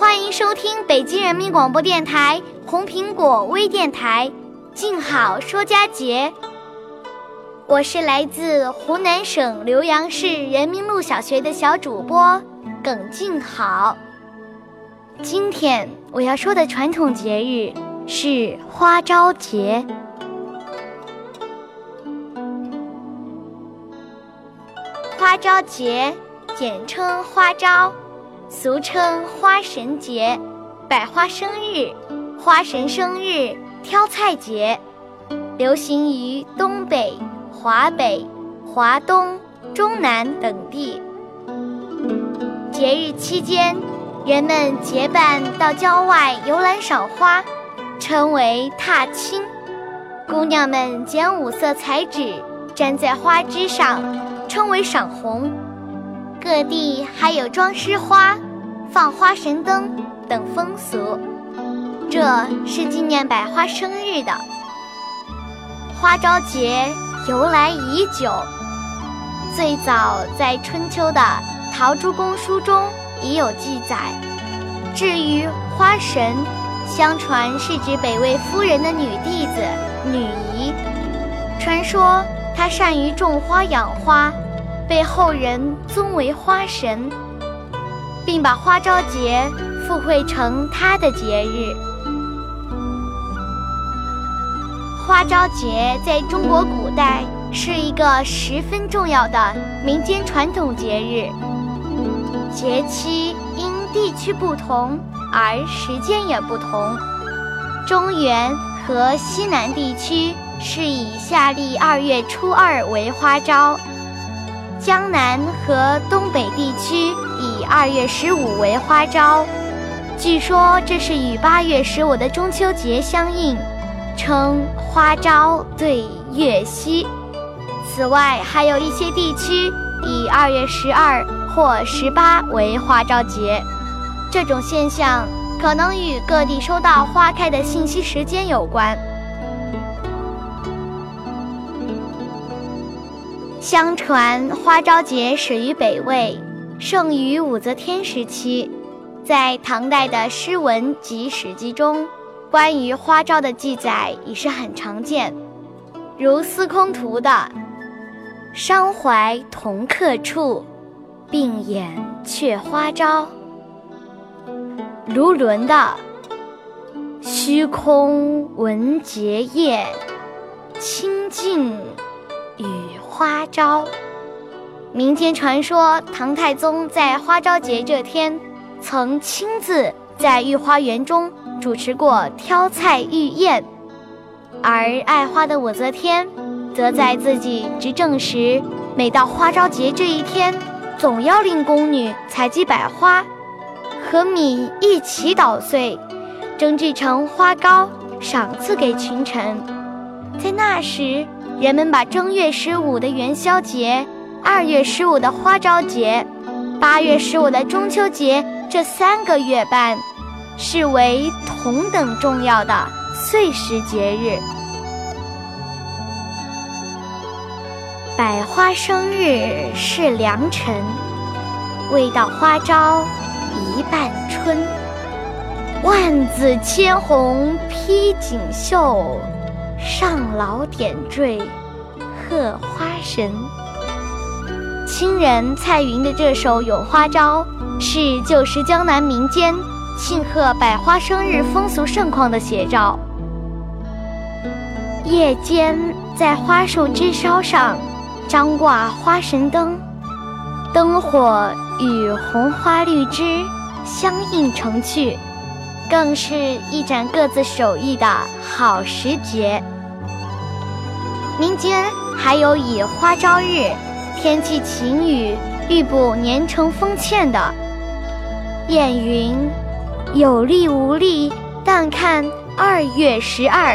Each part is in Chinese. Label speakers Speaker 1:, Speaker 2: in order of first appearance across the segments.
Speaker 1: 欢迎收听北京人民广播电台红苹果微电台，静好说佳节。我是来自湖南省浏阳市人民路小学的小主播耿静好。今天我要说的传统节日是花朝节。花朝节，简称花朝，俗称花神节、百花生日、花神生日、挑菜节，流行于东北、华北、华东、中南等地。节日期间，人们结伴到郊外游览赏花，称为踏青。姑娘们剪五色彩纸，粘在花枝上。称为赏红，各地还有装饰花、放花神灯等风俗。这是纪念百花生日的花朝节，由来已久。最早在春秋的《陶朱公书》中已有记载。至于花神，相传是指北魏夫人的女弟子女仪，传说。她善于种花养花，被后人尊为花神，并把花朝节附会成他的节日。花朝节在中国古代是一个十分重要的民间传统节日，节期因地区不同而时间也不同。中原和西南地区。是以夏历二月初二为花朝，江南和东北地区以二月十五为花朝。据说这是与八月十五的中秋节相应，称花朝对月夕。此外，还有一些地区以二月十二或十八为花朝节。这种现象可能与各地收到花开的信息时间有关。相传花朝节始于北魏，盛于武则天时期。在唐代的诗文及史记中，关于花朝的记载已是很常见，如《司空图》的“伤怀同客处，病眼却花朝”，卢纶的“虚空闻结燕，清净与”。花朝，民间传说，唐太宗在花朝节这天，曾亲自在御花园中主持过挑菜御宴，而爱花的武则天，则在自己执政时，每到花朝节这一天，总要令宫女采集百花和米一起捣碎，蒸制成花糕，赏赐给群臣。在那时。人们把正月十五的元宵节、二月十五的花朝节、八月十五的中秋节这三个月半，视为同等重要的岁时节日。百花生日是良辰，未到花朝一半春。万紫千红披锦绣。上老点缀，贺花神。清人蔡云的这首咏花朝，是旧时江南民间庆贺百花生日风俗盛况的写照。夜间，在花树枝梢上张挂花神灯，灯火与红花绿枝相映成趣，更是一展各自手艺的好时节。民间还有以花朝日，天气晴雨，预卜年成风欠的谚云：“有力无力，但看二月十二。”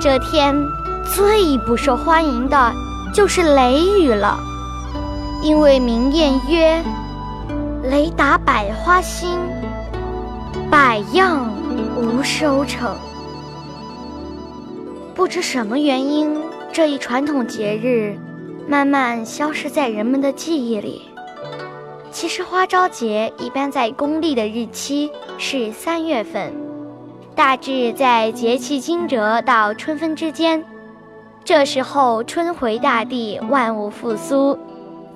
Speaker 1: 这天最不受欢迎的就是雷雨了，因为明谚曰：“雷打百花兴，百样无收成。”不知什么原因，这一传统节日慢慢消失在人们的记忆里。其实花朝节一般在公历的日期是三月份。大致在节气惊蛰到春分之间，这时候春回大地，万物复苏，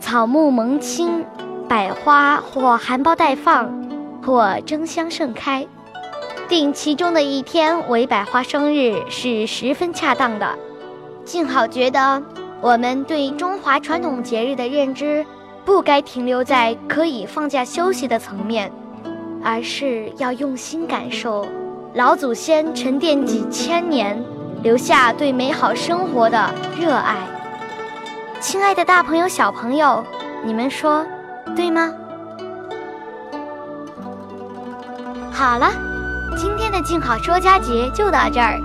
Speaker 1: 草木萌青，百花或含苞待放，或争相盛开。定其中的一天为百花生日是十分恰当的。静好觉得，我们对中华传统节日的认知，不该停留在可以放假休息的层面，而是要用心感受。老祖先沉淀几千年，留下对美好生活的热爱。亲爱的大朋友、小朋友，你们说对吗？好了，今天的静好说佳节就到这儿。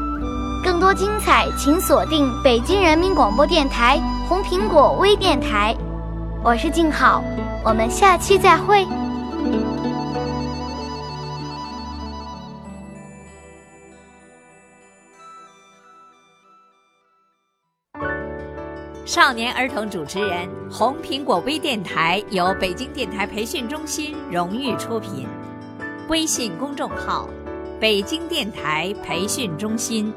Speaker 1: 更多精彩，请锁定北京人民广播电台红苹果微电台。我是静好，我们下期再会。
Speaker 2: 少年儿童主持人，红苹果微电台由北京电台培训中心荣誉出品，微信公众号：北京电台培训中心。